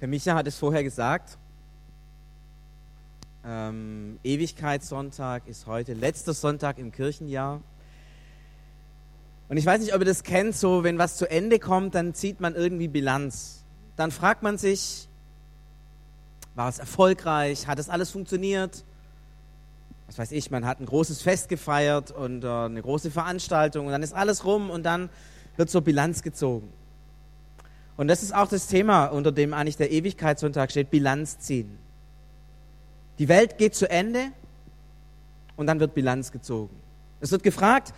Herr Micha hat es vorher gesagt. Ähm, Ewigkeitssonntag ist heute letzter Sonntag im Kirchenjahr. Und ich weiß nicht, ob ihr das kennt, so wenn was zu Ende kommt, dann zieht man irgendwie Bilanz. Dann fragt man sich, war es erfolgreich? Hat es alles funktioniert? Was weiß ich, man hat ein großes Fest gefeiert und äh, eine große Veranstaltung und dann ist alles rum und dann wird so Bilanz gezogen. Und das ist auch das Thema, unter dem eigentlich der Ewigkeitssonntag steht, Bilanz ziehen. Die Welt geht zu Ende und dann wird Bilanz gezogen. Es wird gefragt,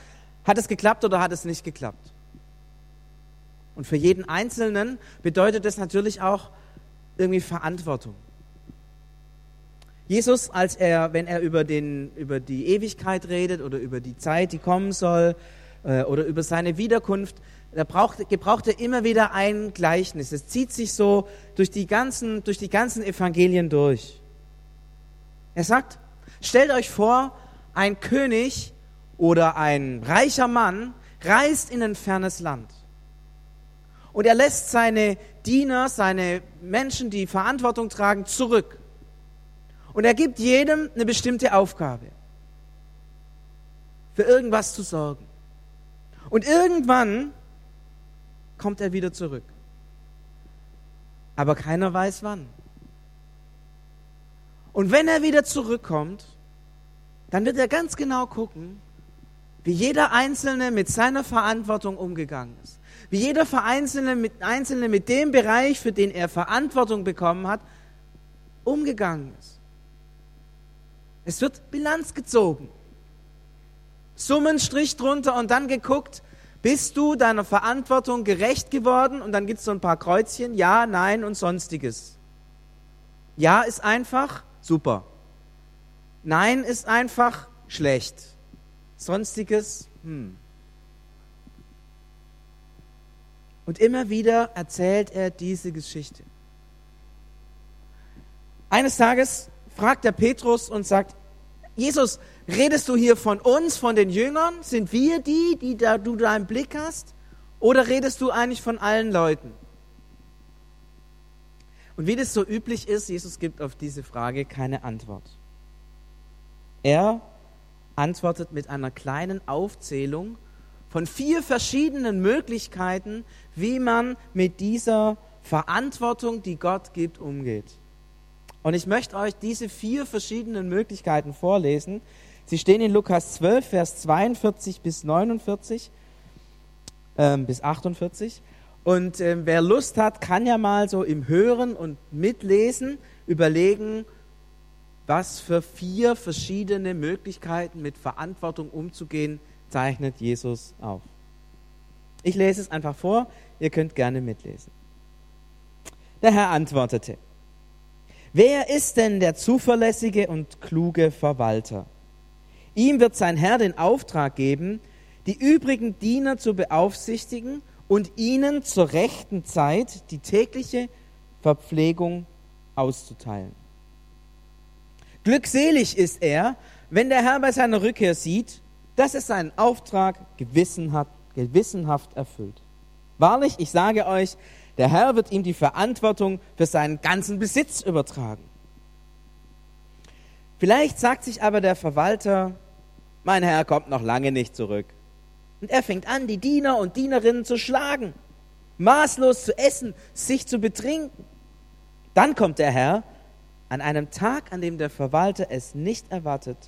hat es geklappt oder hat es nicht geklappt? Und für jeden Einzelnen bedeutet das natürlich auch irgendwie Verantwortung. Jesus, als er, wenn er über, den, über die Ewigkeit redet oder über die Zeit, die kommen soll, äh, oder über seine Wiederkunft, da braucht, gebraucht er immer wieder ein Gleichnis. Es zieht sich so durch die ganzen, durch die ganzen Evangelien durch. Er sagt, stellt euch vor, ein König oder ein reicher Mann reist in ein fernes Land. Und er lässt seine Diener, seine Menschen, die Verantwortung tragen, zurück. Und er gibt jedem eine bestimmte Aufgabe, für irgendwas zu sorgen. Und irgendwann kommt er wieder zurück. Aber keiner weiß wann. Und wenn er wieder zurückkommt, dann wird er ganz genau gucken, wie jeder Einzelne mit seiner Verantwortung umgegangen ist. Wie jeder Einzelne mit, Einzelne mit dem Bereich, für den er Verantwortung bekommen hat, umgegangen ist. Es wird Bilanz gezogen. Summenstrich drunter und dann geguckt, bist du deiner Verantwortung gerecht geworden? Und dann gibt es so ein paar Kreuzchen, ja, nein und sonstiges. Ja ist einfach, super. Nein ist einfach, schlecht. Sonstiges, hm. Und immer wieder erzählt er diese Geschichte. Eines Tages fragt der Petrus und sagt, Jesus, redest du hier von uns, von den Jüngern? Sind wir die, die da, du da im Blick hast? Oder redest du eigentlich von allen Leuten? Und wie das so üblich ist, Jesus gibt auf diese Frage keine Antwort. Er antwortet mit einer kleinen Aufzählung von vier verschiedenen Möglichkeiten, wie man mit dieser Verantwortung, die Gott gibt, umgeht. Und ich möchte euch diese vier verschiedenen Möglichkeiten vorlesen. Sie stehen in Lukas 12, Vers 42 bis 49, äh, bis 48. Und äh, wer Lust hat, kann ja mal so im Hören und Mitlesen überlegen, was für vier verschiedene Möglichkeiten mit Verantwortung umzugehen zeichnet Jesus auf. Ich lese es einfach vor, ihr könnt gerne mitlesen. Der Herr antwortete, Wer ist denn der zuverlässige und kluge Verwalter? Ihm wird sein Herr den Auftrag geben, die übrigen Diener zu beaufsichtigen und ihnen zur rechten Zeit die tägliche Verpflegung auszuteilen. Glückselig ist er, wenn der Herr bei seiner Rückkehr sieht, dass er seinen Auftrag gewissenhaft erfüllt. Wahrlich, ich sage euch, der Herr wird ihm die Verantwortung für seinen ganzen Besitz übertragen. Vielleicht sagt sich aber der Verwalter, mein Herr kommt noch lange nicht zurück. Und er fängt an, die Diener und Dienerinnen zu schlagen, maßlos zu essen, sich zu betrinken. Dann kommt der Herr an einem Tag, an dem der Verwalter es nicht erwartet,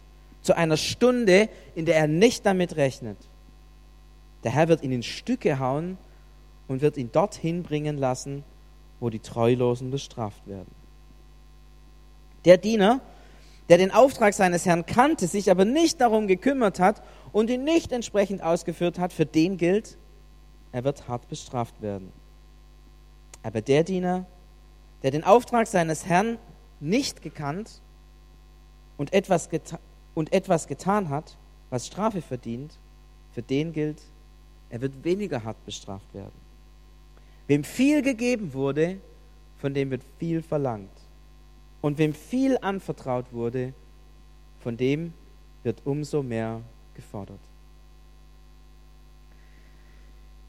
zu einer Stunde, in der er nicht damit rechnet. Der Herr wird ihn in Stücke hauen und wird ihn dorthin bringen lassen, wo die Treulosen bestraft werden. Der Diener, der den Auftrag seines Herrn kannte, sich aber nicht darum gekümmert hat und ihn nicht entsprechend ausgeführt hat, für den gilt, er wird hart bestraft werden. Aber der Diener, der den Auftrag seines Herrn nicht gekannt und etwas, und etwas getan hat, was Strafe verdient, für den gilt, er wird weniger hart bestraft werden. Wem viel gegeben wurde, von dem wird viel verlangt. Und wem viel anvertraut wurde, von dem wird umso mehr gefordert.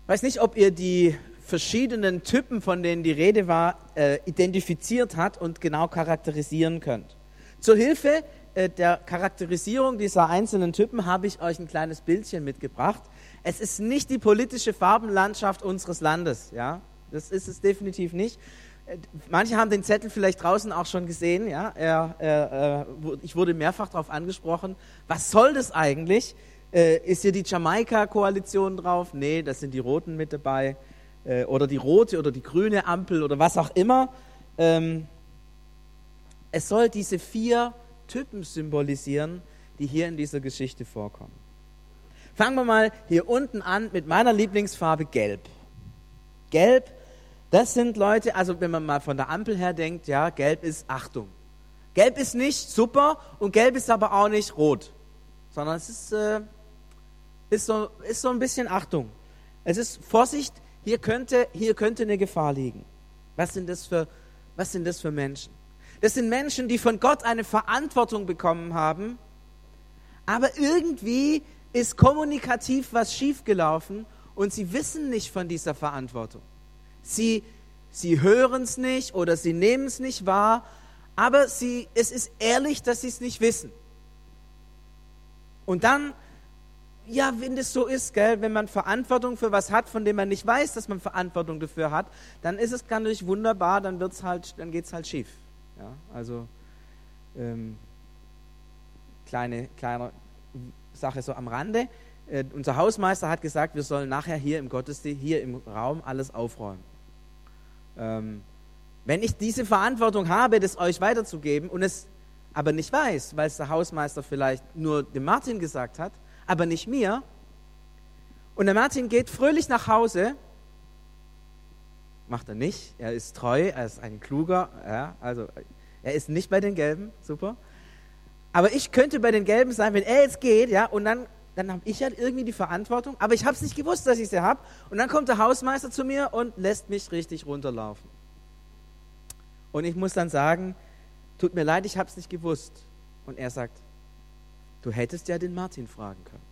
Ich weiß nicht, ob ihr die verschiedenen Typen, von denen die Rede war, äh, identifiziert hat und genau charakterisieren könnt. Zur Hilfe äh, der Charakterisierung dieser einzelnen Typen habe ich euch ein kleines Bildchen mitgebracht. Es ist nicht die politische Farbenlandschaft unseres Landes, ja, das ist es definitiv nicht. Äh, manche haben den Zettel vielleicht draußen auch schon gesehen, ja. Er, er, ich wurde mehrfach darauf angesprochen. Was soll das eigentlich? Äh, ist hier die Jamaika-Koalition drauf? Nee, das sind die Roten mit dabei. Äh, oder die rote oder die grüne Ampel oder was auch immer. Ähm, es soll diese vier Typen symbolisieren, die hier in dieser Geschichte vorkommen. Fangen wir mal hier unten an mit meiner Lieblingsfarbe Gelb. Gelb, das sind Leute, also wenn man mal von der Ampel her denkt, ja, Gelb ist Achtung. Gelb ist nicht super und Gelb ist aber auch nicht rot, sondern es ist äh, ist so, ist so ein bisschen Achtung. Es ist Vorsicht, hier könnte, hier könnte eine Gefahr liegen. Was sind, das für, was sind das für Menschen? Das sind Menschen, die von Gott eine Verantwortung bekommen haben, aber irgendwie ist kommunikativ was schiefgelaufen und sie wissen nicht von dieser Verantwortung. Sie, sie hören es nicht oder sie nehmen es nicht wahr, aber sie, es ist ehrlich, dass sie es nicht wissen. Und dann ja, wenn das so ist, gell, wenn man Verantwortung für was hat, von dem man nicht weiß, dass man Verantwortung dafür hat, dann ist es natürlich wunderbar, dann halt, dann geht's halt schief. Ja, also ähm, kleine, kleine Sache so am Rande. Äh, unser Hausmeister hat gesagt, wir sollen nachher hier im Gottesdienst, hier im Raum alles aufräumen. Ähm, wenn ich diese Verantwortung habe, das euch weiterzugeben und es aber nicht weiß, weil es der Hausmeister vielleicht nur dem Martin gesagt hat, aber nicht mir. Und der Martin geht fröhlich nach Hause. Macht er nicht. Er ist treu, er ist ein kluger. Ja, also er ist nicht bei den Gelben, super. Aber ich könnte bei den Gelben sein, wenn er jetzt geht, ja, und dann, dann habe ich halt irgendwie die Verantwortung. Aber ich habe es nicht gewusst, dass ich sie habe. Und dann kommt der Hausmeister zu mir und lässt mich richtig runterlaufen. Und ich muss dann sagen, tut mir leid, ich habe es nicht gewusst. Und er sagt, Du hättest ja den Martin fragen können.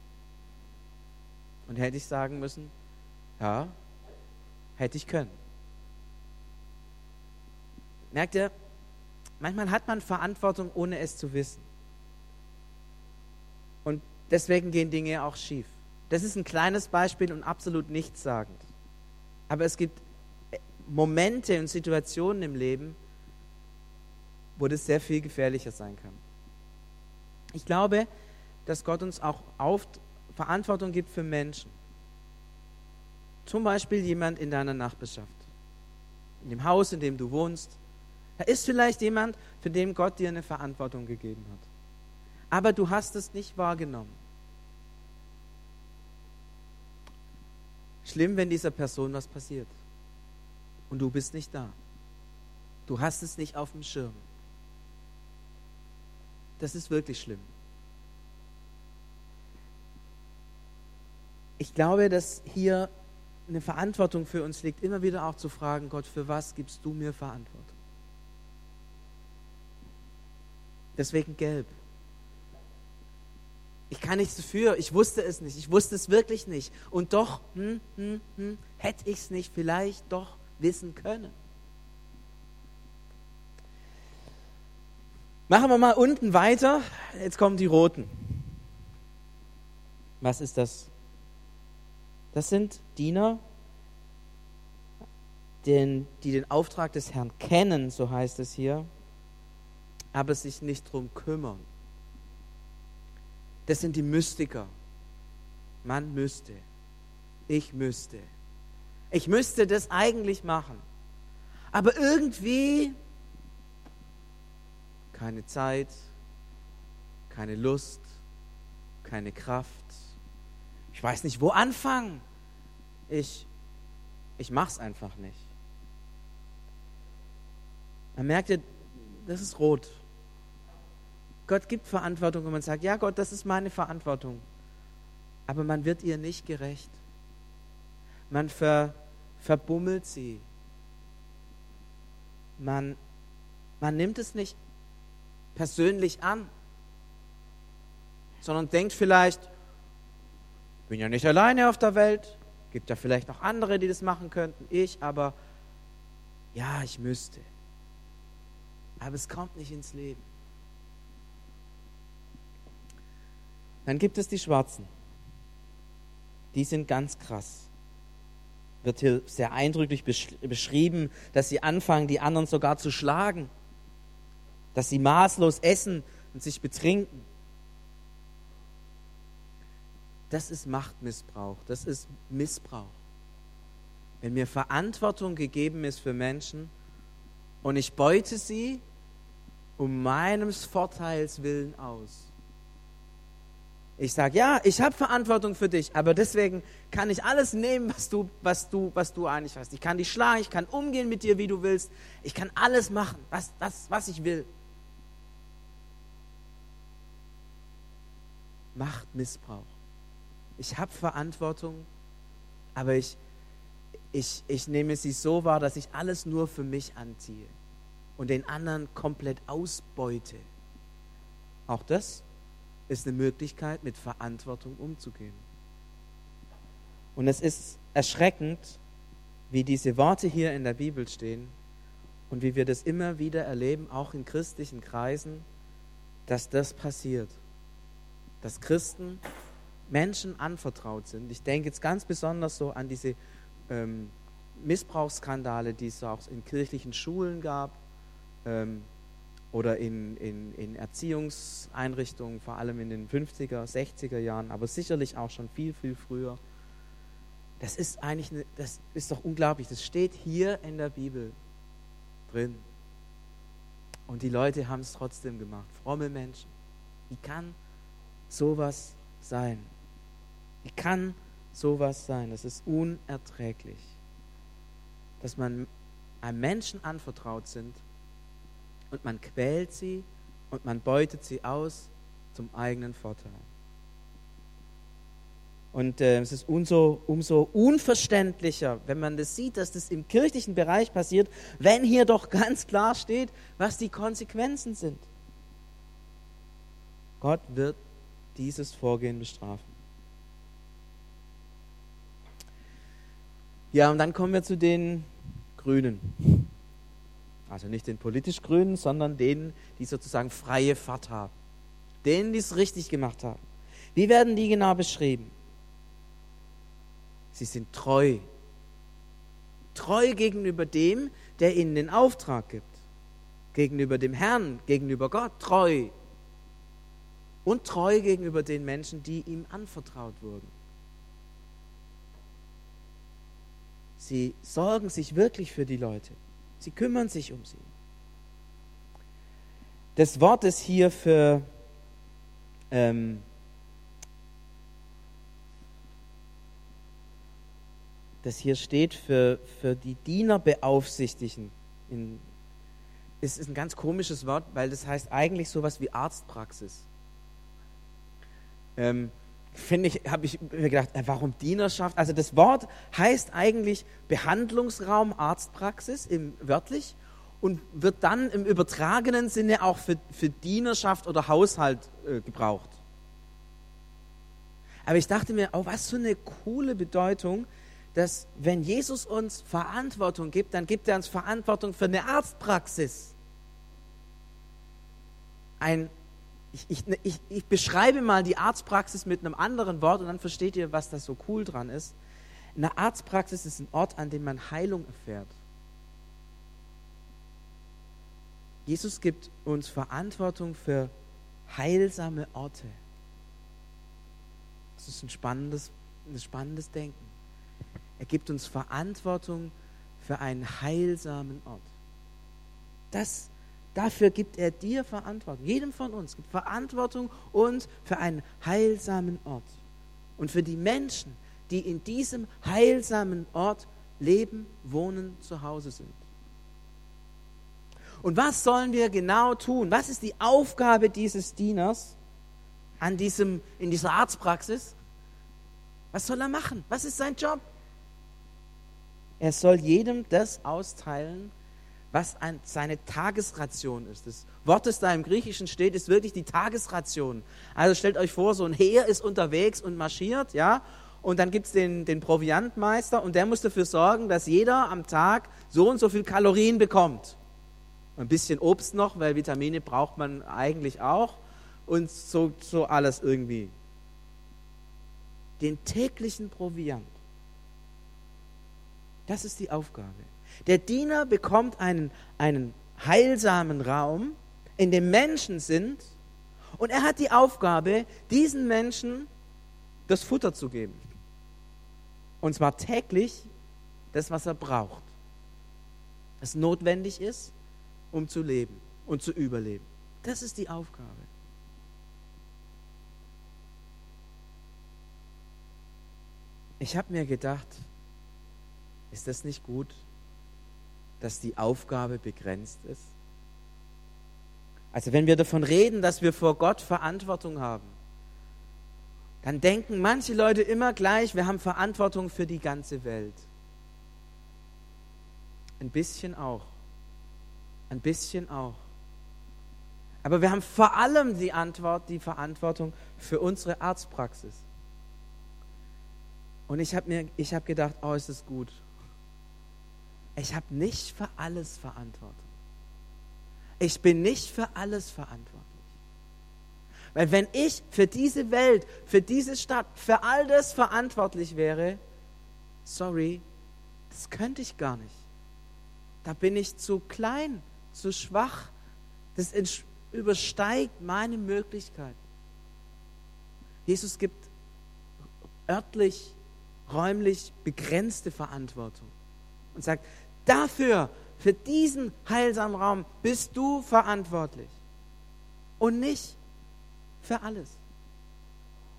Und hätte ich sagen müssen, ja, hätte ich können. Merkt ihr, manchmal hat man Verantwortung, ohne es zu wissen. Und deswegen gehen Dinge auch schief. Das ist ein kleines Beispiel und absolut nichtssagend. Aber es gibt Momente und Situationen im Leben, wo das sehr viel gefährlicher sein kann. Ich glaube, dass Gott uns auch auf Verantwortung gibt für Menschen. Zum Beispiel jemand in deiner Nachbarschaft, in dem Haus, in dem du wohnst. Da ist vielleicht jemand, für den Gott dir eine Verantwortung gegeben hat. Aber du hast es nicht wahrgenommen. Schlimm, wenn dieser Person was passiert. Und du bist nicht da. Du hast es nicht auf dem Schirm. Das ist wirklich schlimm. Ich glaube, dass hier eine Verantwortung für uns liegt, immer wieder auch zu fragen, Gott, für was gibst du mir Verantwortung? Deswegen gelb. Ich kann nichts dafür, ich wusste es nicht, ich wusste es wirklich nicht. Und doch, hm, hm, hm, hätte ich es nicht vielleicht doch wissen können. Machen wir mal unten weiter. Jetzt kommen die roten. Was ist das? Das sind Diener, den, die den Auftrag des Herrn kennen, so heißt es hier, aber sich nicht darum kümmern. Das sind die Mystiker. Man müsste. Ich müsste. Ich müsste das eigentlich machen. Aber irgendwie keine Zeit, keine Lust, keine Kraft. Ich weiß nicht, wo anfangen. Ich, ich mach's einfach nicht. Man merkt ja, das ist rot. Gott gibt Verantwortung und man sagt, ja Gott, das ist meine Verantwortung. Aber man wird ihr nicht gerecht. Man ver, verbummelt sie. Man, man nimmt es nicht persönlich an, sondern denkt vielleicht, bin ja nicht alleine auf der Welt, Gibt ja vielleicht noch andere, die das machen könnten, ich, aber ja, ich müsste. Aber es kommt nicht ins Leben. Dann gibt es die Schwarzen. Die sind ganz krass. Wird hier sehr eindrücklich beschrieben, dass sie anfangen, die anderen sogar zu schlagen. Dass sie maßlos essen und sich betrinken. Das ist Machtmissbrauch, das ist Missbrauch. Wenn mir Verantwortung gegeben ist für Menschen und ich beute sie um meines Vorteils willen aus. Ich sage, ja, ich habe Verantwortung für dich, aber deswegen kann ich alles nehmen, was du, was, du, was du eigentlich hast. Ich kann dich schlagen, ich kann umgehen mit dir, wie du willst. Ich kann alles machen, was, was, was ich will. Machtmissbrauch. Ich habe Verantwortung, aber ich, ich, ich nehme sie so wahr, dass ich alles nur für mich anziehe und den anderen komplett ausbeute. Auch das ist eine Möglichkeit, mit Verantwortung umzugehen. Und es ist erschreckend, wie diese Worte hier in der Bibel stehen und wie wir das immer wieder erleben, auch in christlichen Kreisen, dass das passiert. Dass Christen Menschen anvertraut sind. Ich denke jetzt ganz besonders so an diese ähm, Missbrauchsskandale, die es auch in kirchlichen Schulen gab ähm, oder in, in, in Erziehungseinrichtungen, vor allem in den 50er, 60er Jahren, aber sicherlich auch schon viel, viel früher. Das ist eigentlich, eine, das ist doch unglaublich. Das steht hier in der Bibel drin. Und die Leute haben es trotzdem gemacht. Fromme Menschen. Wie kann sowas sein? Wie kann sowas sein? Das ist unerträglich, dass man einem Menschen anvertraut sind und man quält sie und man beutet sie aus zum eigenen Vorteil. Und äh, es ist umso, umso unverständlicher, wenn man das sieht, dass das im kirchlichen Bereich passiert, wenn hier doch ganz klar steht, was die Konsequenzen sind. Gott wird dieses Vorgehen bestrafen. Ja, und dann kommen wir zu den Grünen. Also nicht den politisch Grünen, sondern denen, die sozusagen freie Fahrt haben. Denen, die es richtig gemacht haben. Wie werden die genau beschrieben? Sie sind treu. Treu gegenüber dem, der ihnen den Auftrag gibt. Gegenüber dem Herrn, gegenüber Gott, treu. Und treu gegenüber den Menschen, die ihm anvertraut wurden. Sie sorgen sich wirklich für die Leute. Sie kümmern sich um sie. Das Wort ist hier für ähm, das hier steht für, für die Diener beaufsichtigen. In, ist, ist ein ganz komisches Wort, weil das heißt eigentlich sowas wie Arztpraxis. Ähm, finde ich, habe ich mir gedacht, äh, warum Dienerschaft? Also das Wort heißt eigentlich Behandlungsraum, Arztpraxis im wörtlich und wird dann im übertragenen Sinne auch für, für Dienerschaft oder Haushalt äh, gebraucht. Aber ich dachte mir, oh, was für eine coole Bedeutung, dass wenn Jesus uns Verantwortung gibt, dann gibt er uns Verantwortung für eine Arztpraxis. Ein ich, ich, ich, ich beschreibe mal die Arztpraxis mit einem anderen Wort und dann versteht ihr, was da so cool dran ist. Eine Arztpraxis ist ein Ort, an dem man Heilung erfährt. Jesus gibt uns Verantwortung für heilsame Orte. Das ist ein spannendes, ein spannendes Denken. Er gibt uns Verantwortung für einen heilsamen Ort. Das Dafür gibt er dir Verantwortung. Jedem von uns gibt Verantwortung und für einen heilsamen Ort. Und für die Menschen, die in diesem heilsamen Ort leben, wohnen, zu Hause sind. Und was sollen wir genau tun? Was ist die Aufgabe dieses Dieners an diesem, in dieser Arztpraxis? Was soll er machen? Was ist sein Job? Er soll jedem das austeilen, was ein, seine Tagesration ist. Das Wort, das da im Griechischen steht, ist wirklich die Tagesration. Also stellt euch vor, so ein Heer ist unterwegs und marschiert, ja, und dann gibt es den, den Proviantmeister und der muss dafür sorgen, dass jeder am Tag so und so viel Kalorien bekommt. Ein bisschen Obst noch, weil Vitamine braucht man eigentlich auch und so, so alles irgendwie. Den täglichen Proviant. Das ist die Aufgabe. Der Diener bekommt einen, einen heilsamen Raum, in dem Menschen sind, und er hat die Aufgabe, diesen Menschen das Futter zu geben. Und zwar täglich das, was er braucht. Das notwendig ist, um zu leben und zu überleben. Das ist die Aufgabe. Ich habe mir gedacht, ist das nicht gut, dass die Aufgabe begrenzt ist? Also wenn wir davon reden, dass wir vor Gott Verantwortung haben, dann denken manche Leute immer gleich, wir haben Verantwortung für die ganze Welt. Ein bisschen auch. Ein bisschen auch. Aber wir haben vor allem die Antwort, die Verantwortung für unsere Arztpraxis. Und ich habe mir, gedacht, oh, ist das gut. Ich habe nicht für alles Verantwortung. Ich bin nicht für alles verantwortlich. Weil wenn ich für diese Welt, für diese Stadt, für all das verantwortlich wäre, sorry, das könnte ich gar nicht. Da bin ich zu klein, zu schwach. Das übersteigt meine Möglichkeiten. Jesus gibt örtlich, räumlich begrenzte Verantwortung und sagt, dafür, für diesen heilsamen Raum bist du verantwortlich und nicht für alles.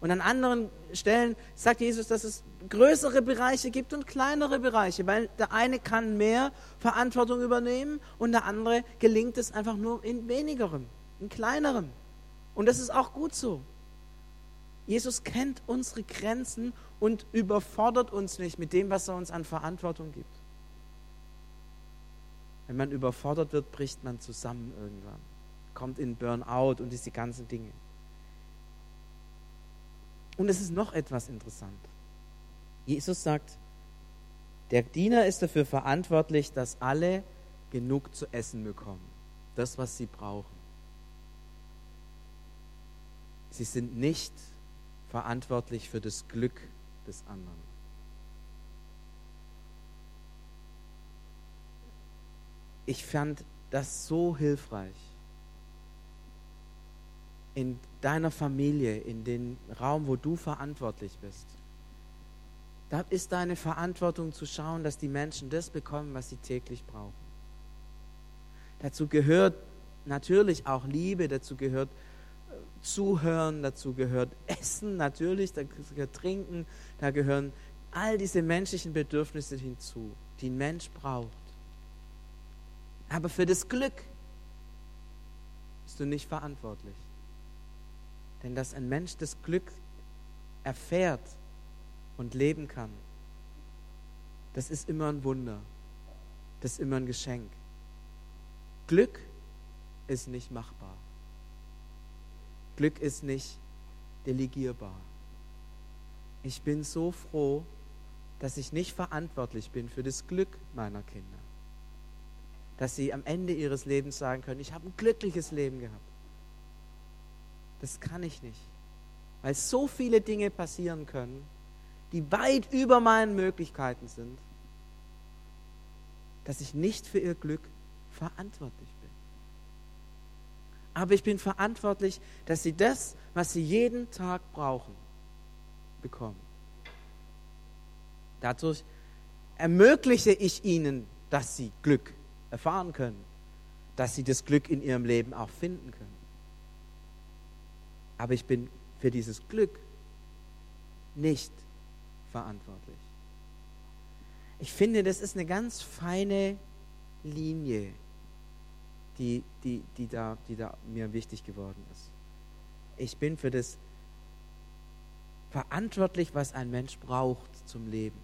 Und an anderen Stellen sagt Jesus, dass es größere Bereiche gibt und kleinere Bereiche, weil der eine kann mehr Verantwortung übernehmen und der andere gelingt es einfach nur in wenigerem, in kleinerem. Und das ist auch gut so. Jesus kennt unsere Grenzen und überfordert uns nicht mit dem, was er uns an Verantwortung gibt. Wenn man überfordert wird, bricht man zusammen irgendwann, kommt in Burnout und diese ganzen Dinge. Und es ist noch etwas interessant. Jesus sagt, der Diener ist dafür verantwortlich, dass alle genug zu essen bekommen. Das, was sie brauchen. Sie sind nicht verantwortlich für das Glück des anderen. Ich fand das so hilfreich in deiner Familie, in den Raum, wo du verantwortlich bist. Da ist deine Verantwortung zu schauen, dass die Menschen das bekommen, was sie täglich brauchen. Dazu gehört natürlich auch Liebe, dazu gehört äh, Zuhören, dazu gehört Essen, natürlich, da gehört Trinken, da gehören all diese menschlichen Bedürfnisse hinzu, die ein Mensch braucht. Aber für das Glück bist du nicht verantwortlich. Denn dass ein Mensch das Glück erfährt und leben kann, das ist immer ein Wunder. Das ist immer ein Geschenk. Glück ist nicht machbar. Glück ist nicht delegierbar. Ich bin so froh, dass ich nicht verantwortlich bin für das Glück meiner Kinder. Dass sie am Ende ihres Lebens sagen können, ich habe ein glückliches Leben gehabt das kann ich nicht. Weil so viele Dinge passieren können, die weit über meinen Möglichkeiten sind, dass ich nicht für ihr Glück verantwortlich bin. Aber ich bin verantwortlich, dass sie das, was sie jeden Tag brauchen, bekommen. Dadurch ermögliche ich ihnen, dass sie Glück erfahren können, dass sie das Glück in ihrem Leben auch finden können aber ich bin für dieses Glück nicht verantwortlich. Ich finde, das ist eine ganz feine Linie, die, die, die, da, die da mir wichtig geworden ist. Ich bin für das verantwortlich, was ein Mensch braucht zum Leben.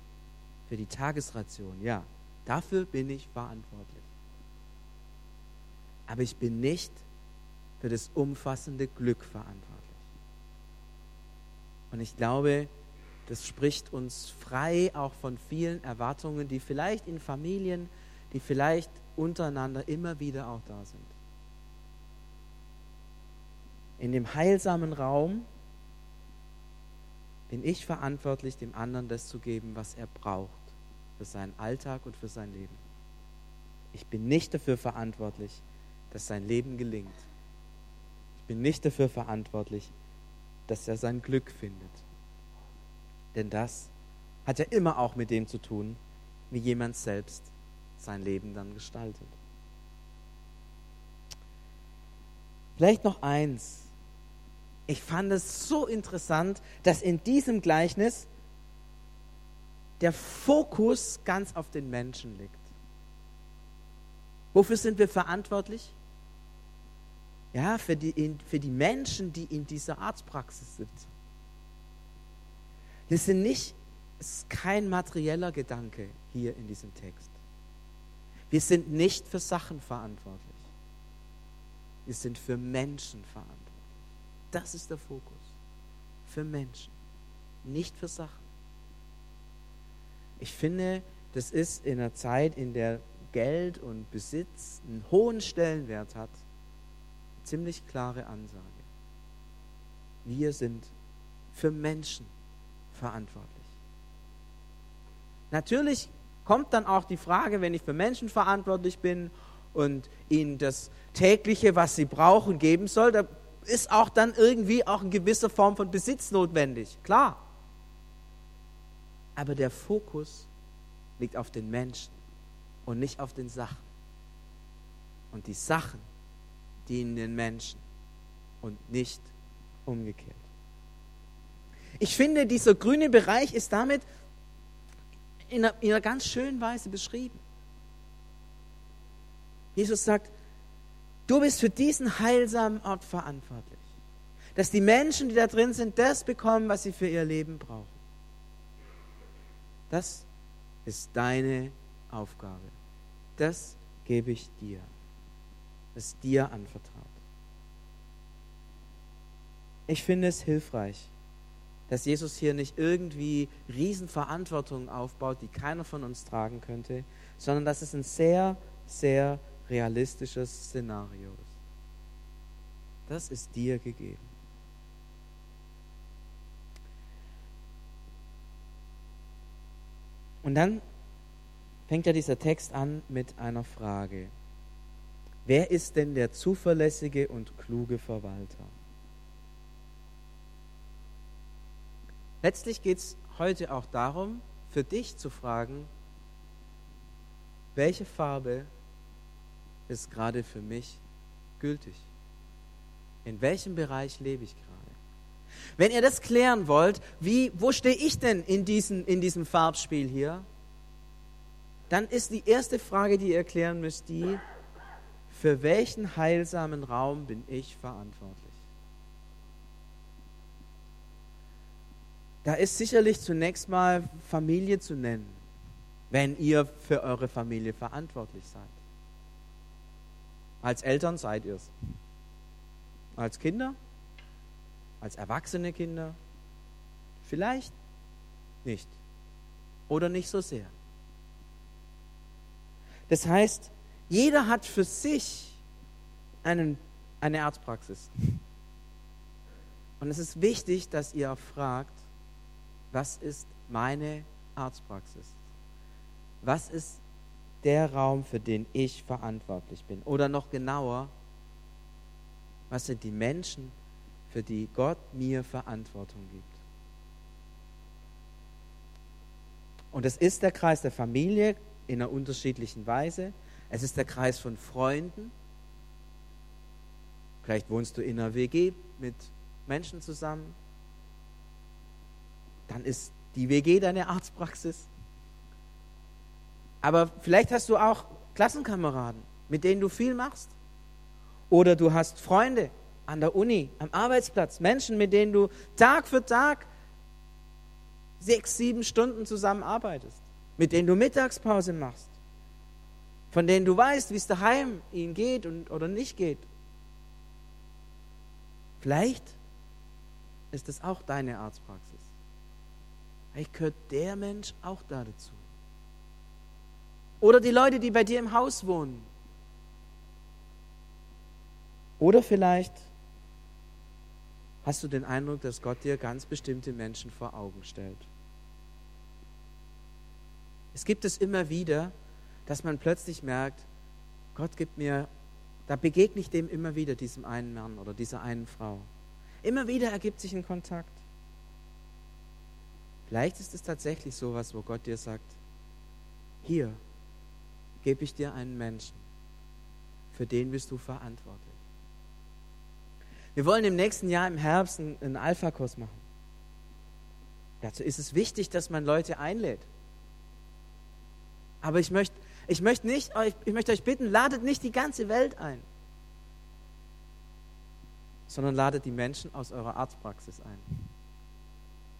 Für die Tagesration, ja. Dafür bin ich verantwortlich. Aber ich bin nicht für das umfassende Glück verantwortlich. Und ich glaube, das spricht uns frei auch von vielen Erwartungen, die vielleicht in Familien, die vielleicht untereinander immer wieder auch da sind. In dem heilsamen Raum bin ich verantwortlich, dem anderen das zu geben, was er braucht für seinen Alltag und für sein Leben. Ich bin nicht dafür verantwortlich, dass sein Leben gelingt. Ich bin nicht dafür verantwortlich, dass er sein Glück findet. Denn das hat ja immer auch mit dem zu tun, wie jemand selbst sein Leben dann gestaltet. Vielleicht noch eins. Ich fand es so interessant, dass in diesem Gleichnis der Fokus ganz auf den Menschen liegt. Wofür sind wir verantwortlich? Ja, für die, für die Menschen, die in dieser Arztpraxis sitzen. Wir sind nicht, es ist kein materieller Gedanke hier in diesem Text. Wir sind nicht für Sachen verantwortlich. Wir sind für Menschen verantwortlich. Das ist der Fokus. Für Menschen, nicht für Sachen. Ich finde, das ist in einer Zeit, in der Geld und Besitz einen hohen Stellenwert hat, ziemlich klare Ansage. Wir sind für Menschen verantwortlich. Natürlich kommt dann auch die Frage, wenn ich für Menschen verantwortlich bin und ihnen das tägliche, was sie brauchen, geben soll, da ist auch dann irgendwie auch eine gewisse Form von Besitz notwendig. Klar. Aber der Fokus liegt auf den Menschen und nicht auf den Sachen. Und die Sachen dienen den Menschen und nicht umgekehrt. Ich finde, dieser grüne Bereich ist damit in einer, in einer ganz schönen Weise beschrieben. Jesus sagt, du bist für diesen heilsamen Ort verantwortlich. Dass die Menschen, die da drin sind, das bekommen, was sie für ihr Leben brauchen. Das ist deine Aufgabe. Das gebe ich dir. Ist dir anvertraut. Ich finde es hilfreich, dass Jesus hier nicht irgendwie Riesenverantwortung aufbaut, die keiner von uns tragen könnte, sondern dass es ein sehr, sehr realistisches Szenario ist. Das ist dir gegeben. Und dann fängt ja dieser Text an mit einer Frage. Wer ist denn der zuverlässige und kluge Verwalter? Letztlich geht es heute auch darum, für dich zu fragen, welche Farbe ist gerade für mich gültig? In welchem Bereich lebe ich gerade? Wenn ihr das klären wollt, wie, wo stehe ich denn in diesem, in diesem Farbspiel hier? Dann ist die erste Frage, die ihr klären müsst, die, für welchen heilsamen Raum bin ich verantwortlich? Da ist sicherlich zunächst mal Familie zu nennen, wenn ihr für eure Familie verantwortlich seid. Als Eltern seid ihr es. Als Kinder? Als erwachsene Kinder? Vielleicht nicht. Oder nicht so sehr. Das heißt, jeder hat für sich einen, eine Arztpraxis. Und es ist wichtig, dass ihr fragt, was ist meine Arztpraxis? Was ist der Raum, für den ich verantwortlich bin? Oder noch genauer, was sind die Menschen, für die Gott mir Verantwortung gibt? Und es ist der Kreis der Familie in einer unterschiedlichen Weise. Es ist der Kreis von Freunden. Vielleicht wohnst du in einer WG mit Menschen zusammen dann ist die WG deine Arztpraxis. Aber vielleicht hast du auch Klassenkameraden, mit denen du viel machst. Oder du hast Freunde an der Uni, am Arbeitsplatz, Menschen, mit denen du Tag für Tag sechs, sieben Stunden zusammenarbeitest, mit denen du Mittagspause machst, von denen du weißt, wie es daheim ihnen geht und, oder nicht geht. Vielleicht ist es auch deine Arztpraxis. Vielleicht gehört der Mensch auch da dazu. Oder die Leute, die bei dir im Haus wohnen. Oder vielleicht hast du den Eindruck, dass Gott dir ganz bestimmte Menschen vor Augen stellt. Es gibt es immer wieder, dass man plötzlich merkt, Gott gibt mir, da begegne ich dem immer wieder, diesem einen Mann oder dieser einen Frau. Immer wieder ergibt sich ein Kontakt. Vielleicht ist es tatsächlich so was, wo Gott dir sagt, hier gebe ich dir einen Menschen, für den bist du verantwortlich. Wir wollen im nächsten Jahr im Herbst einen Alpha-Kurs machen. Dazu ist es wichtig, dass man Leute einlädt. Aber ich möchte, ich möchte, nicht, ich möchte euch bitten, ladet nicht die ganze Welt ein, sondern ladet die Menschen aus eurer Arztpraxis ein,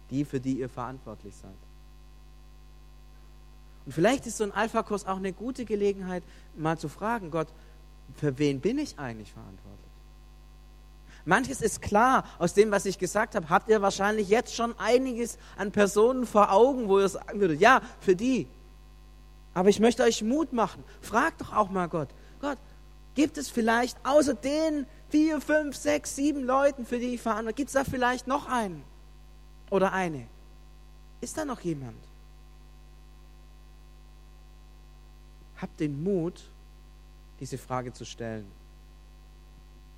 die, für die ihr verantwortlich seid. Und vielleicht ist so ein Alpha-Kurs auch eine gute Gelegenheit, mal zu fragen, Gott, für wen bin ich eigentlich verantwortlich? Manches ist klar aus dem, was ich gesagt habe. Habt ihr wahrscheinlich jetzt schon einiges an Personen vor Augen, wo ihr sagen würdet, ja, für die. Aber ich möchte euch Mut machen. Fragt doch auch mal Gott. Gott, gibt es vielleicht außer den vier, fünf, sechs, sieben Leuten, für die ich verantwortlich gibt es da vielleicht noch einen oder eine? Ist da noch jemand? Habt den Mut, diese Frage zu stellen.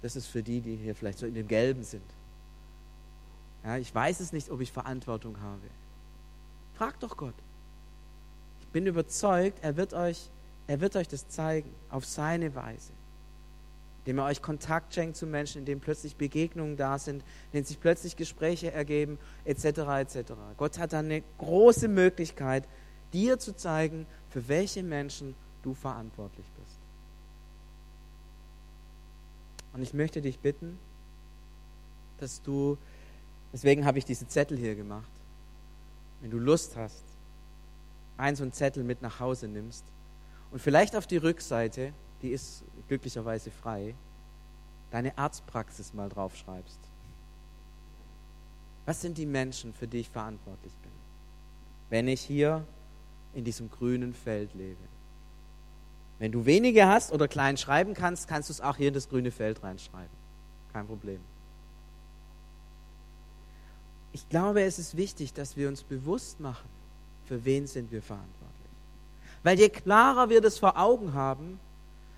Das ist für die, die hier vielleicht so in dem Gelben sind. Ja, ich weiß es nicht, ob ich Verantwortung habe. Fragt doch Gott. Ich bin überzeugt, er wird euch, er wird euch das zeigen, auf seine Weise. Indem er euch Kontakt schenkt zu Menschen, in denen plötzlich Begegnungen da sind, in denen sich plötzlich Gespräche ergeben, etc. etc. Gott hat dann eine große Möglichkeit, dir zu zeigen, für welche Menschen du verantwortlich bist. Und ich möchte dich bitten, dass du, deswegen habe ich diese Zettel hier gemacht, wenn du Lust hast, einen so einen Zettel mit nach Hause nimmst und vielleicht auf die Rückseite, die ist glücklicherweise frei, deine Arztpraxis mal draufschreibst. Was sind die Menschen, für die ich verantwortlich bin, wenn ich hier in diesem grünen Feld lebe? Wenn du wenige hast oder klein schreiben kannst, kannst du es auch hier in das grüne Feld reinschreiben. Kein Problem. Ich glaube, es ist wichtig, dass wir uns bewusst machen, für wen sind wir verantwortlich. Weil je klarer wir das vor Augen haben,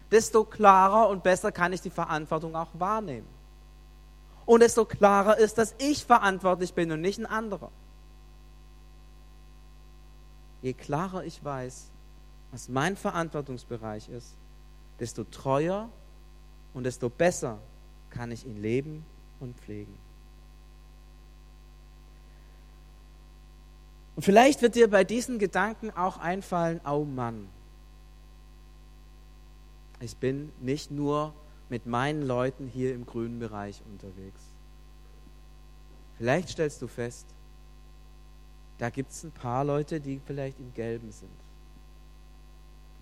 desto klarer und besser kann ich die Verantwortung auch wahrnehmen. Und desto klarer ist, dass ich verantwortlich bin und nicht ein anderer. Je klarer ich weiß, was mein Verantwortungsbereich ist, desto treuer und desto besser kann ich ihn leben und pflegen. Und vielleicht wird dir bei diesen Gedanken auch einfallen, oh Mann, ich bin nicht nur mit meinen Leuten hier im grünen Bereich unterwegs. Vielleicht stellst du fest, da gibt es ein paar Leute, die vielleicht im gelben sind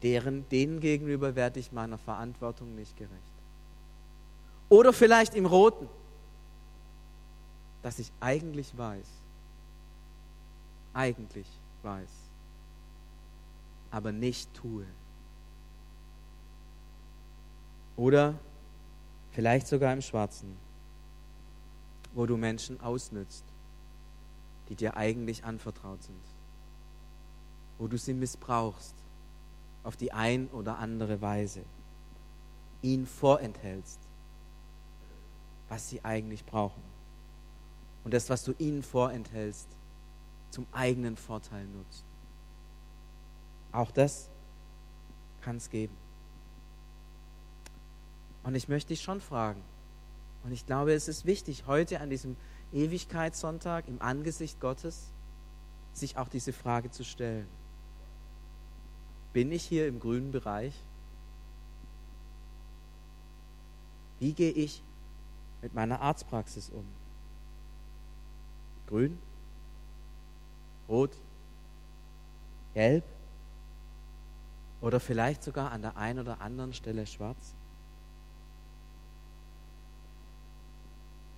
deren, denen gegenüber werde ich meiner Verantwortung nicht gerecht. Oder vielleicht im Roten, dass ich eigentlich weiß, eigentlich weiß, aber nicht tue. Oder vielleicht sogar im Schwarzen, wo du Menschen ausnützt, die dir eigentlich anvertraut sind, wo du sie missbrauchst, auf die ein oder andere Weise ihnen vorenthältst, was sie eigentlich brauchen. Und das, was du ihnen vorenthältst, zum eigenen Vorteil nutzt. Auch das kann es geben. Und ich möchte dich schon fragen, und ich glaube, es ist wichtig, heute an diesem Ewigkeitssonntag im Angesicht Gottes, sich auch diese Frage zu stellen. Bin ich hier im grünen Bereich? Wie gehe ich mit meiner Arztpraxis um? Grün? Rot? Gelb? Oder vielleicht sogar an der einen oder anderen Stelle schwarz?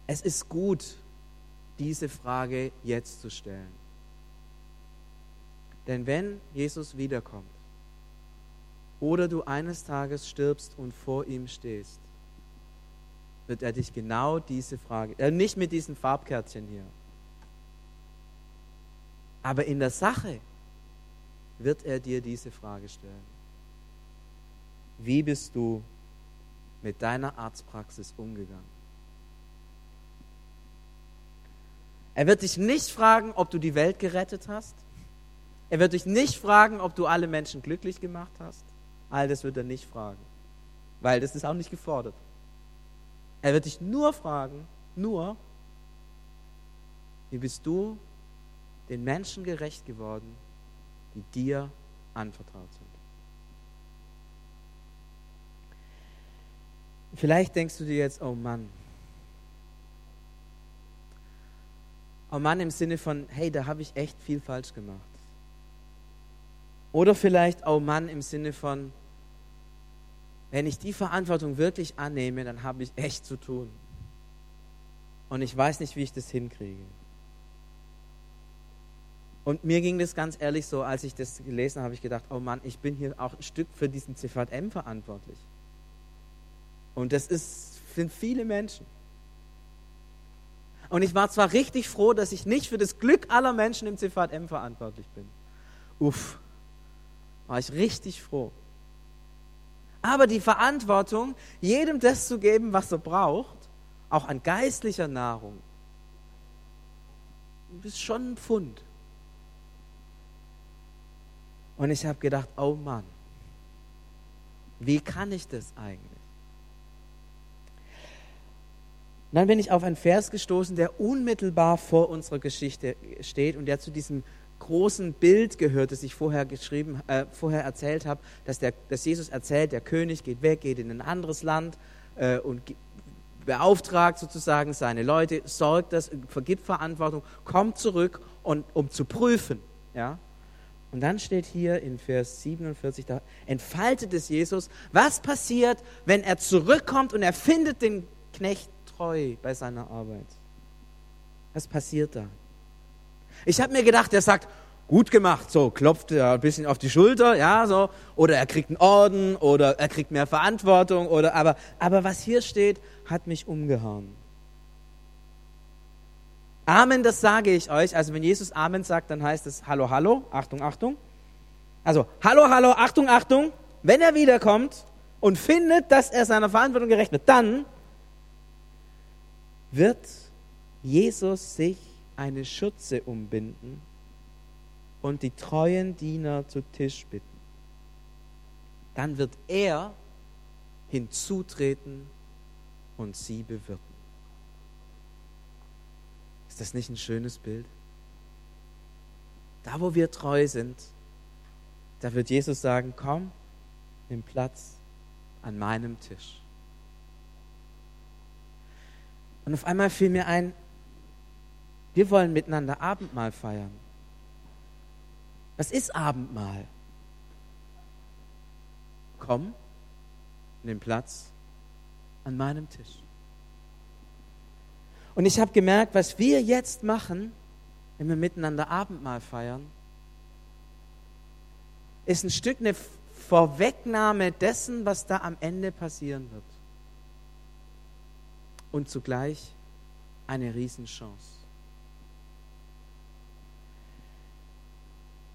Es ist gut, diese Frage jetzt zu stellen. Denn wenn Jesus wiederkommt oder du eines Tages stirbst und vor ihm stehst, wird er dich genau diese Frage, äh, nicht mit diesen Farbkärtchen hier, aber in der Sache wird er dir diese Frage stellen. Wie bist du mit deiner Arztpraxis umgegangen? Er wird dich nicht fragen, ob du die Welt gerettet hast. Er wird dich nicht fragen, ob du alle Menschen glücklich gemacht hast. All das wird er nicht fragen, weil das ist auch nicht gefordert. Er wird dich nur fragen, nur, wie bist du den Menschen gerecht geworden, die dir anvertraut sind. Vielleicht denkst du dir jetzt, oh Mann. Oh Mann im Sinne von, hey, da habe ich echt viel falsch gemacht. Oder vielleicht, oh Mann im Sinne von, wenn ich die Verantwortung wirklich annehme, dann habe ich echt zu tun. Und ich weiß nicht, wie ich das hinkriege. Und mir ging das ganz ehrlich so, als ich das gelesen habe, habe ich gedacht, oh Mann, ich bin hier auch ein Stück für diesen CVM verantwortlich. Und das ist, sind viele Menschen. Und ich war zwar richtig froh, dass ich nicht für das Glück aller Menschen im CVM verantwortlich bin. Uff, war ich richtig froh. Aber die Verantwortung, jedem das zu geben, was er braucht, auch an geistlicher Nahrung, ist schon ein Pfund. Und ich habe gedacht, oh Mann, wie kann ich das eigentlich? Dann bin ich auf einen Vers gestoßen, der unmittelbar vor unserer Geschichte steht und der zu diesem großen Bild gehört, das ich vorher geschrieben, äh, vorher erzählt habe, dass, dass Jesus erzählt, der König geht weg, geht in ein anderes Land äh, und beauftragt sozusagen seine Leute, sorgt das, vergibt Verantwortung, kommt zurück und um zu prüfen, ja, und dann steht hier in Vers 47, da entfaltet es Jesus, was passiert, wenn er zurückkommt und er findet den Knecht treu bei seiner Arbeit. Was passiert da? Ich habe mir gedacht, er sagt, gut gemacht, so klopft er ein bisschen auf die Schulter, ja, so, oder er kriegt einen Orden oder er kriegt mehr Verantwortung oder aber aber was hier steht, hat mich umgehauen. Amen, das sage ich euch. Also wenn Jesus Amen sagt, dann heißt es Hallo, Hallo, Achtung, Achtung. Also Hallo, Hallo, Achtung, Achtung. Wenn er wiederkommt und findet, dass er seiner Verantwortung gerecht wird, dann wird Jesus sich eine Schürze umbinden und die treuen Diener zu Tisch bitten. Dann wird er hinzutreten und sie bewirten. Ist das nicht ein schönes Bild? Da, wo wir treu sind, da wird Jesus sagen, komm, nimm Platz an meinem Tisch. Und auf einmal fiel mir ein, wir wollen miteinander Abendmahl feiern. Was ist Abendmahl? Komm, nimm Platz an meinem Tisch. Und ich habe gemerkt, was wir jetzt machen, wenn wir miteinander Abendmahl feiern, ist ein Stück eine Vorwegnahme dessen, was da am Ende passieren wird. Und zugleich eine Riesenchance.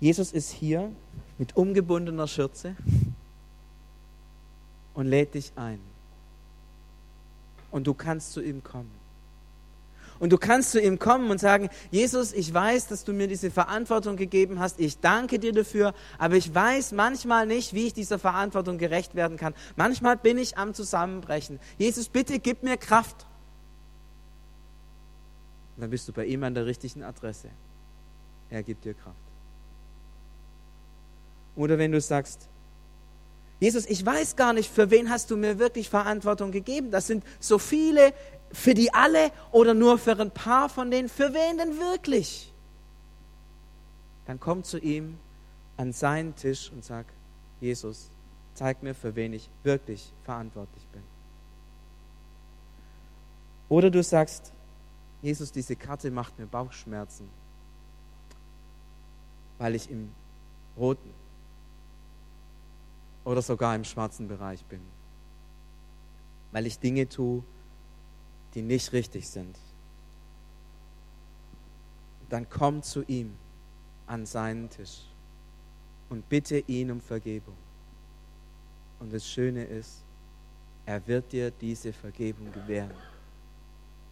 Jesus ist hier mit umgebundener Schürze und lädt dich ein. Und du kannst zu ihm kommen. Und du kannst zu ihm kommen und sagen, Jesus, ich weiß, dass du mir diese Verantwortung gegeben hast. Ich danke dir dafür, aber ich weiß manchmal nicht, wie ich dieser Verantwortung gerecht werden kann. Manchmal bin ich am Zusammenbrechen. Jesus, bitte gib mir Kraft. Und dann bist du bei ihm an der richtigen Adresse. Er gibt dir Kraft. Oder wenn du sagst, Jesus, ich weiß gar nicht, für wen hast du mir wirklich Verantwortung gegeben. Das sind so viele für die alle oder nur für ein paar von denen? Für wen denn wirklich? Dann komm zu ihm an seinen Tisch und sag, Jesus, zeig mir, für wen ich wirklich verantwortlich bin. Oder du sagst, Jesus, diese Karte macht mir Bauchschmerzen, weil ich im roten oder sogar im schwarzen Bereich bin, weil ich Dinge tue, die nicht richtig sind, dann komm zu ihm an seinen Tisch und bitte ihn um Vergebung. Und das Schöne ist, er wird dir diese Vergebung gewähren.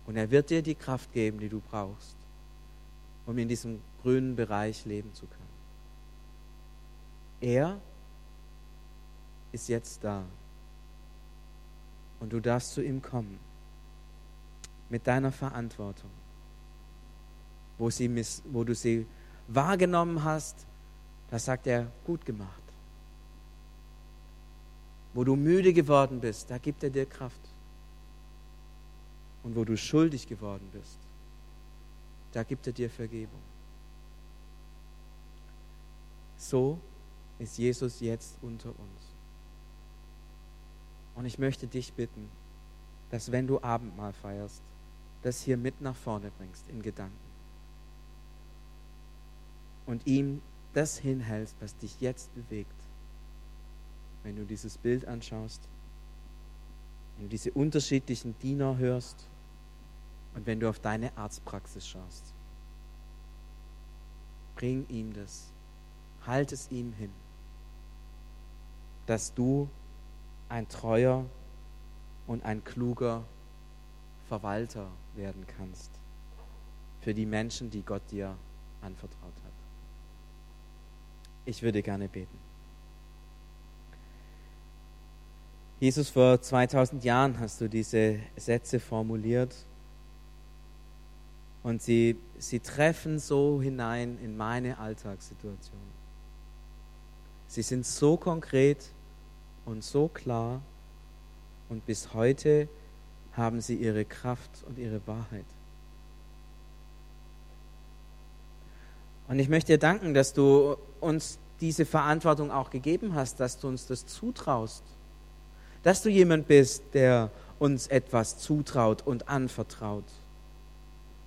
Und er wird dir die Kraft geben, die du brauchst, um in diesem grünen Bereich leben zu können. Er ist jetzt da. Und du darfst zu ihm kommen mit deiner Verantwortung, wo, sie miss, wo du sie wahrgenommen hast, da sagt er, gut gemacht. Wo du müde geworden bist, da gibt er dir Kraft. Und wo du schuldig geworden bist, da gibt er dir Vergebung. So ist Jesus jetzt unter uns. Und ich möchte dich bitten, dass wenn du Abendmahl feierst, das hier mit nach vorne bringst in Gedanken. Und ihm das hinhältst, was dich jetzt bewegt. Wenn du dieses Bild anschaust, wenn du diese unterschiedlichen Diener hörst und wenn du auf deine Arztpraxis schaust. Bring ihm das, halt es ihm hin, dass du ein treuer und ein kluger Verwalter werden kannst für die Menschen, die Gott dir anvertraut hat. Ich würde gerne beten. Jesus, vor 2000 Jahren hast du diese Sätze formuliert und sie, sie treffen so hinein in meine Alltagssituation. Sie sind so konkret und so klar und bis heute haben sie ihre Kraft und ihre Wahrheit. Und ich möchte dir danken, dass du uns diese Verantwortung auch gegeben hast, dass du uns das zutraust. Dass du jemand bist, der uns etwas zutraut und anvertraut.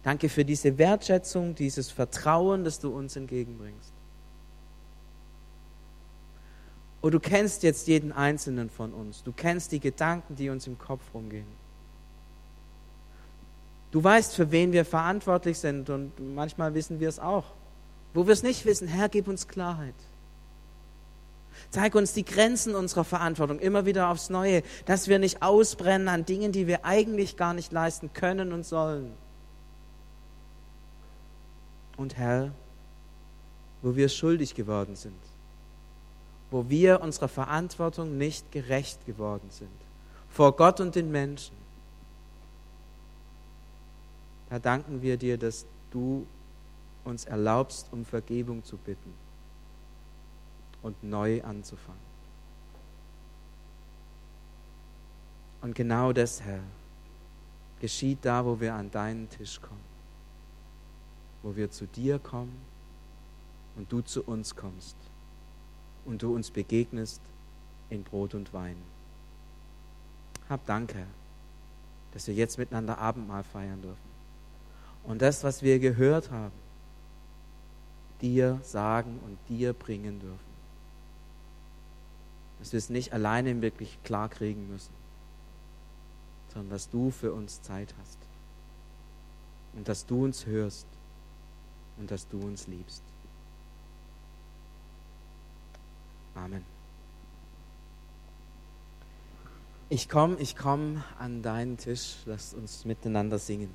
Danke für diese Wertschätzung, dieses Vertrauen, das du uns entgegenbringst. Und du kennst jetzt jeden einzelnen von uns. Du kennst die Gedanken, die uns im Kopf rumgehen. Du weißt, für wen wir verantwortlich sind und manchmal wissen wir es auch. Wo wir es nicht wissen, Herr, gib uns Klarheit. Zeig uns die Grenzen unserer Verantwortung immer wieder aufs Neue, dass wir nicht ausbrennen an Dingen, die wir eigentlich gar nicht leisten können und sollen. Und Herr, wo wir schuldig geworden sind, wo wir unserer Verantwortung nicht gerecht geworden sind, vor Gott und den Menschen, da danken wir dir, dass du uns erlaubst, um Vergebung zu bitten und neu anzufangen. Und genau das, Herr, geschieht da, wo wir an deinen Tisch kommen, wo wir zu dir kommen und du zu uns kommst und du uns begegnest in Brot und Wein. Hab Dank, Herr, dass wir jetzt miteinander Abendmahl feiern dürfen. Und das, was wir gehört haben, dir sagen und dir bringen dürfen. Dass wir es nicht alleine wirklich klar kriegen müssen, sondern dass du für uns Zeit hast und dass du uns hörst und dass du uns liebst. Amen. Ich komme, ich komme an deinen Tisch. Lass uns miteinander singen.